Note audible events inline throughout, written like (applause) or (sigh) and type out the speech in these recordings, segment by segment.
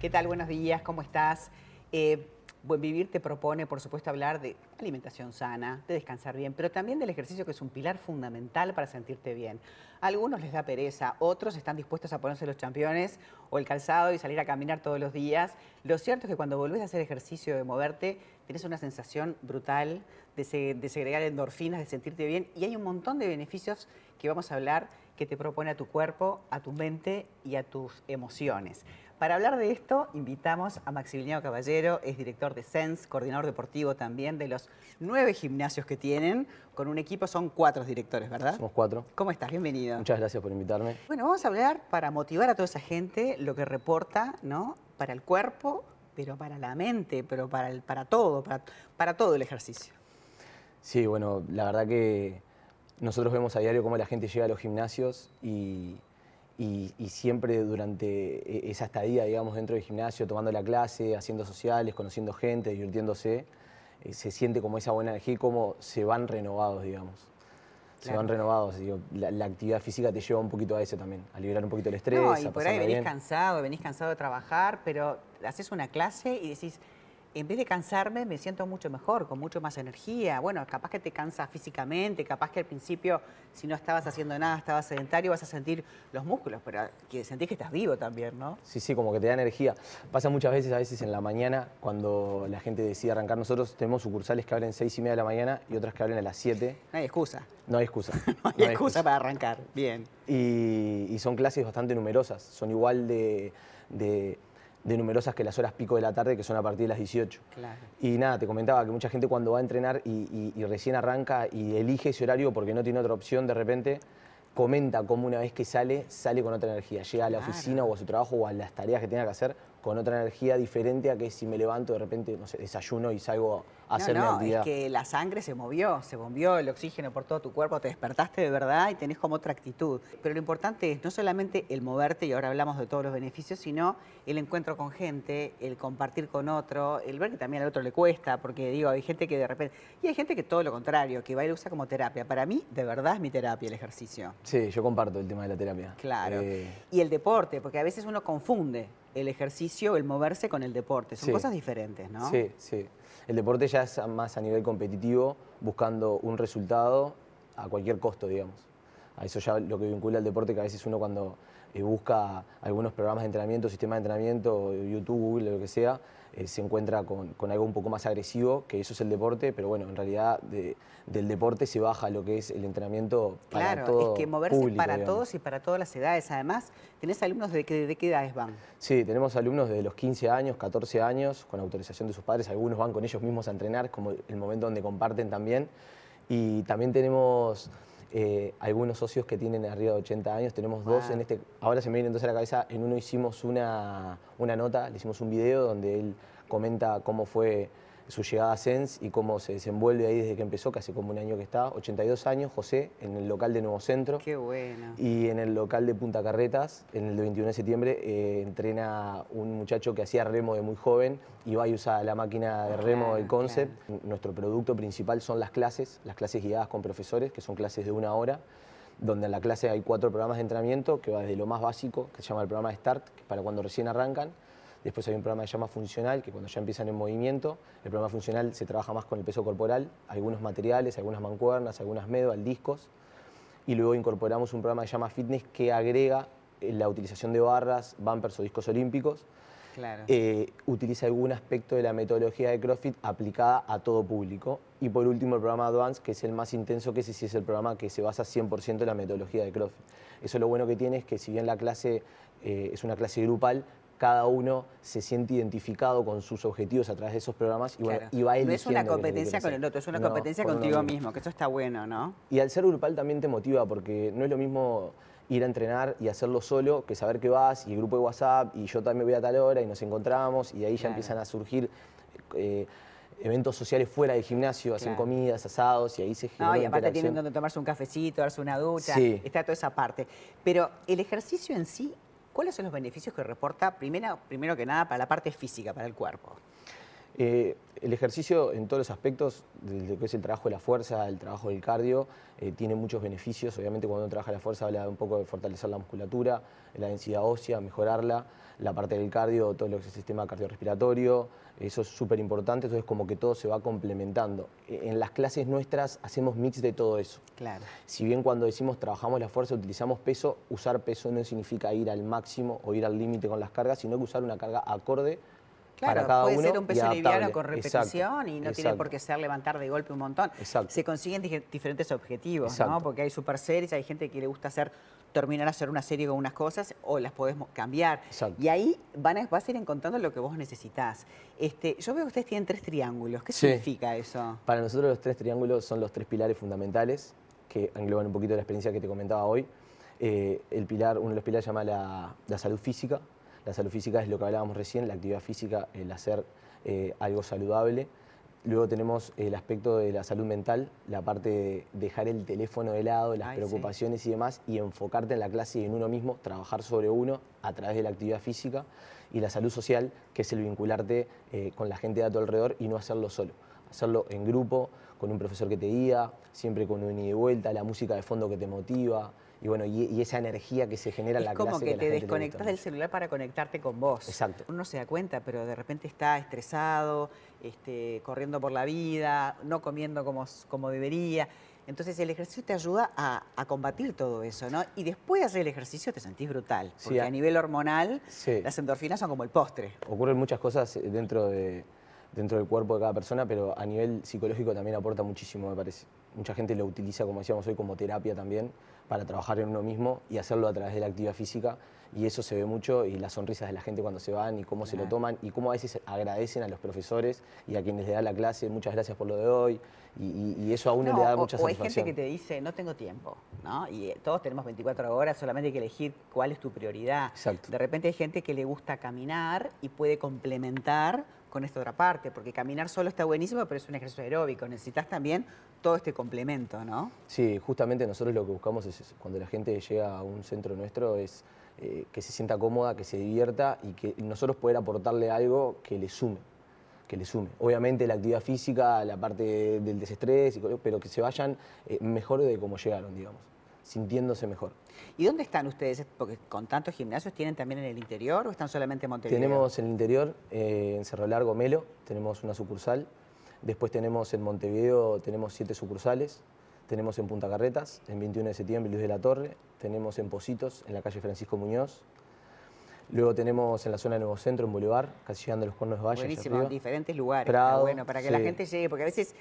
¿Qué tal? Buenos días, ¿cómo estás? Eh, Buen Vivir te propone, por supuesto, hablar de alimentación sana, de descansar bien, pero también del ejercicio que es un pilar fundamental para sentirte bien. A algunos les da pereza, otros están dispuestos a ponerse los championes o el calzado y salir a caminar todos los días. Lo cierto es que cuando volvés a hacer ejercicio, de moverte, tienes una sensación brutal de, de segregar endorfinas, de sentirte bien y hay un montón de beneficios que vamos a hablar que te propone a tu cuerpo, a tu mente y a tus emociones. Para hablar de esto, invitamos a Maximiliano Caballero, es director de SENS, coordinador deportivo también de los nueve gimnasios que tienen. Con un equipo son cuatro directores, ¿verdad? Somos cuatro. ¿Cómo estás? Bienvenido. Muchas gracias por invitarme. Bueno, vamos a hablar para motivar a toda esa gente lo que reporta, ¿no? Para el cuerpo, pero para la mente, pero para, el, para todo, para, para todo el ejercicio. Sí, bueno, la verdad que nosotros vemos a diario cómo la gente llega a los gimnasios y, siempre durante e, esa estadía, digamos, dentro del gimnasio, tomando la clase, haciendo sociales, conociendo gente, divirtiéndose, eh, se siente como esa buena energía y cómo se van renovados, digamos. Se van renovados. la, actividad física te lleva un poquito a eso también, a liberar un poquito el estrés. No, y por ahí venís cansado, venís cansado de trabajar, pero haces una clase y decís, en vez de cansarme, me siento mucho mejor, con mucho más energía. Bueno, capaz que te cansas físicamente, capaz que al principio, si no estabas haciendo nada, estabas sedentario, vas a sentir los músculos, pero que sentís que estás vivo también, ¿no? Sí, sí, como que te da energía. Pasa muchas veces, a veces en la mañana, cuando la gente decide arrancar. Nosotros tenemos sucursales que abren seis y media de la mañana y otras que abren a las 7. No hay excusa. No hay excusa. (laughs) no, hay excusa para arrancar. Bien. Y, son clases bastante numerosas. Son igual de de numerosas que las horas pico de la tarde, que son a partir de las 18. Y nada, te comentaba que mucha gente cuando va a entrenar y, y, recién arranca y elige ese horario porque no tiene otra opción, de repente comenta cómo una vez que sale, sale con otra energía. Llega a la oficina o a su trabajo o a las tareas que tenga que hacer con otra energía diferente a que si me levanto de repente, no sé, desayuno y salgo a hacerme no, no, es que la sangre se movió, se bombió el oxígeno por todo tu cuerpo, te despertaste de verdad y tenés como otra actitud. Pero lo importante es no solamente el moverte, y ahora hablamos de todos los beneficios, sino el encuentro con gente, el compartir con otro, el ver que también al otro le cuesta, porque digo, hay gente que de repente... Y hay gente que todo lo contrario, que va y lo usa como terapia. Para mí, de verdad, es mi terapia el ejercicio. Sí, yo comparto el tema de la terapia. Claro. Eh, y el deporte, porque a veces uno confunde el ejercicio, el moverse con el deporte. Son cosas diferentes, ¿no? Sí, sí. El deporte ya es más a nivel competitivo, buscando un resultado a cualquier costo, digamos. A eso ya lo que vincula al deporte, que a veces uno cuando eh, busca algunos programas de entrenamiento, sistema de entrenamiento, YouTube, Google, lo que sea, eh, se encuentra con, algo un poco más agresivo, que eso es el deporte, pero bueno, en realidad del deporte se baja lo que es el entrenamiento para claro, es que moverse para todos y para todas las edades. Además, ¿tenés alumnos de, de, qué edades van? Sí, tenemos alumnos de los 15 años, 14 años, con autorización de sus padres, algunos van con ellos mismos a entrenar, como el momento donde comparten también. Y también tenemos eh, algunos socios que tienen arriba de 80 años, tenemos dos en este, ahora se me viene entonces a la cabeza, en uno hicimos una, una nota, le hicimos un video donde él comenta cómo fue su llegada a Sens y cómo se desenvuelve ahí desde que empezó, que hace como un año que está, 82 años, José, en el local de Nuevo Centro. Qué bueno. Y en el local de Punta Carretas, en el de 21 de septiembre, eh, entrena un muchacho que hacía remo de muy joven y va y usa la máquina de remo del Concept. Nuestro producto principal son las clases, las clases guiadas con profesores, que son clases de una hora donde en la clase hay cuatro programas de entrenamiento, que va desde lo más básico, que se llama el programa de Start, que es para cuando recién arrancan, Después hay un programa que se llama funcional, que cuando ya empiezan en movimiento, el programa funcional se trabaja más con el peso corporal, algunos materiales, algunas mancuernas, algunas medal, discos. Y luego incorporamos un programa que se llama fitness que agrega eh, la utilización de barras, bumpers o discos olímpicos. Claro. Eh, utiliza algún aspecto de la metodología de CrossFit aplicada a todo público. Y por último el programa Advance, que es el más intenso, que ese sí es el programa que se basa 100% en la metodología de CrossFit. Eso lo bueno que tiene es que si bien la clase eh, es una clase grupal, cada uno se siente identificado con sus objetivos a través de esos programas y, bueno, y va eligiendo. No es una competencia con el otro, es una competencia contigo mismo, que eso está bueno, ¿no? Y al ser grupal también te motiva, porque no es lo mismo ir a entrenar y hacerlo solo que saber que vas y el grupo de WhatsApp y yo también voy a tal hora y nos encontramos y ahí ya empiezan a surgir. Eh, eventos sociales fuera del gimnasio, hacen comidas, asados y ahí se genera. No, y aparte tienen donde tomarse un cafecito, darse una ducha, está toda esa parte. Pero el ejercicio en sí ¿Cuáles son los beneficios que reporta, primero, primero que nada, para la parte física, para el cuerpo? Eh, el ejercicio en todos los aspectos, desde que es el trabajo de la fuerza, el trabajo del cardio, eh, tiene muchos beneficios. Obviamente cuando uno trabaja la fuerza habla un poco de fortalecer la musculatura, la densidad ósea, mejorarla, la parte del cardio, todo lo que es el sistema cardiorrespiratorio, eso es súper importante, entonces como que todo se va complementando. E, en las clases nuestras hacemos mix de todo eso. Claro. Si bien cuando decimos trabajamos la fuerza, utilizamos peso, usar peso no significa ir al máximo o ir al límite con las cargas, sino que usar una carga acorde Claro, para cada puede uno ser un peso liviano con repetición y no tiene exacto. por qué ser levantar de golpe un montón. Exacto. Se consiguen diferentes objetivos, ¿no? Porque hay super series, hay gente que le gusta hacer terminar a hacer una serie con unas cosas o las podemos cambiar. Exacto. Y ahí van a, vas a ir encontrando lo que vos necesitas. Este, yo veo que ustedes tienen tres triángulos. ¿Qué Sí. significa eso? Para nosotros los tres triángulos son los tres pilares fundamentales que engloban un poquito la experiencia que te comentaba hoy. Eh, el pilar, uno de los pilares se llama la, la salud física. La salud física es lo que hablábamos recién, la actividad física, el hacer eh, algo saludable. Luego tenemos el aspecto de la salud mental, la parte de dejar el teléfono de lado, las Ay, sí. preocupaciones y demás, y enfocarte en la clase y en uno mismo, trabajar sobre uno a través de la actividad física. Y la salud social, que es el vincularte eh, con la gente de a tu alrededor y no hacerlo solo. Hacerlo en grupo, con un profesor que te guía, siempre con un ida y vuelta, la música de fondo que te motiva, y bueno, y, y esa energía que se genera en Es la como clase. que a la te desconectas del celular para conectarte con vos. Exacto. Uno no se da cuenta, pero de repente está estresado, este, corriendo por la vida, no comiendo como, como debería. Entonces el ejercicio te ayuda a, a combatir todo eso, ¿no? Y después de hacer el ejercicio te sentís brutal, Sí, porque a- a nivel hormonal Sí. las endorfinas son como el postre. ocurren muchas cosas eh, dentro, de, dentro del cuerpo de cada persona, pero a nivel psicológico también aporta muchísimo, me parece. Mucha gente lo utiliza, como decíamos hoy, como terapia también, para trabajar en uno mismo y hacerlo a través de la actividad física. Y eso se ve mucho, y las sonrisas de la gente cuando se van, y cómo se lo toman, y cómo a veces agradecen a los profesores y a quienes les da la clase, muchas gracias por lo de hoy, y, y- y eso a uno No, le da o, mucha o hay gente que te dice, no tengo tiempo, ¿no? Y eh, todos tenemos 24 horas, solamente hay que elegir cuál es tu prioridad. Exacto. De repente hay gente que le gusta caminar y puede complementar con esta otra parte, porque caminar solo está buenísimo, pero es un ejercicio aeróbico. Necesitas también todo este complemento, ¿no? Sí, justamente nosotros lo que buscamos es, cuando la gente llega a un centro nuestro es eh, que se sienta cómoda, que se divierta y que nosotros poder aportarle algo que le sume, que le sume. Obviamente la actividad física, la parte del desestrés, pero que se vayan eh, mejor de cómo llegaron, digamos, sintiéndose mejor. ¿Y dónde están ustedes? Porque con tantos gimnasios, ¿tienen también en el interior o están solamente en Montevideo? Tenemos en el interior, eh, en Cerro Largo, Melo, tenemos una sucursal. Después tenemos en Montevideo, tenemos siete sucursales. Tenemos en Punta Carretas, en 21 de septiembre, Luis de la Torre. Tenemos en Positos, en la calle Francisco Muñoz. Luego tenemos en la zona de Nuevo Centro, en Boulevard, casi llegando a los Cuernos de Valle. Buenísimo, en diferentes lugares. Prado, bueno, para que la gente llegue, porque a veces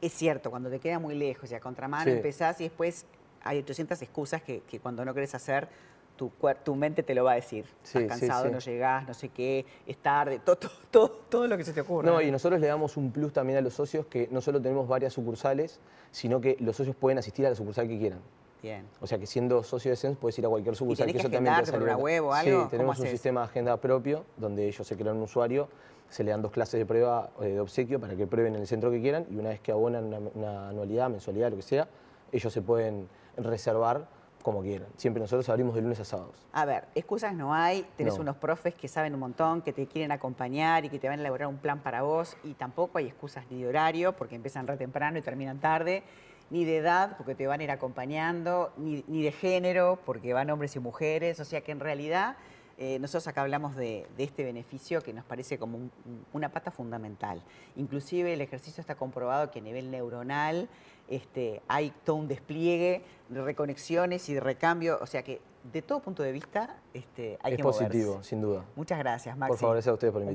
es cierto, cuando te queda muy lejos y a contramano Sí. empezás y después hay 800 excusas que, que cuando no querés hacer, tu, mente te lo va a decir. Sí, Estás cansado, sí. no llegás, no sé qué, es tarde, todo, todo, todo, todo lo que se te ocurra. No, y nosotros le damos un plus también a los socios que no solo tenemos varias sucursales, sino que los socios pueden asistir a la sucursal que quieran. Bien. O sea que siendo socio de Sense puedes ir a cualquier sucursal. tenés que eso también te por una web o algo? ¿Cómo Sí, tenemos un sistema de agenda propio donde ellos se crean un usuario, se le dan dos clases de prueba eh, de obsequio para que prueben en el centro que quieran y una vez que abonan una, una anualidad, mensualidad, lo que sea, ellos se pueden reservar como quieran. Siempre nosotros abrimos de lunes a sábados. A ver, excusas no hay, tenés No. unos profes que saben un montón, que te quieren acompañar y que te van a elaborar un plan para vos y tampoco hay excusas ni de horario porque empiezan re temprano y terminan tarde, ni de edad porque te van a ir acompañando, ni, ni de género porque van hombres y mujeres, o sea que en realidad eh, nosotros acá hablamos de, de este beneficio que nos parece como un- un- una pata fundamental. Inclusive el ejercicio está comprobado que a nivel neuronal este, hay todo un despliegue de reconexiones y de recambio, o sea que de todo punto de vista este, hay es que positivo, moverse. sin duda. Muchas gracias, Maxi. Por favor, gracias a ustedes por invitarme.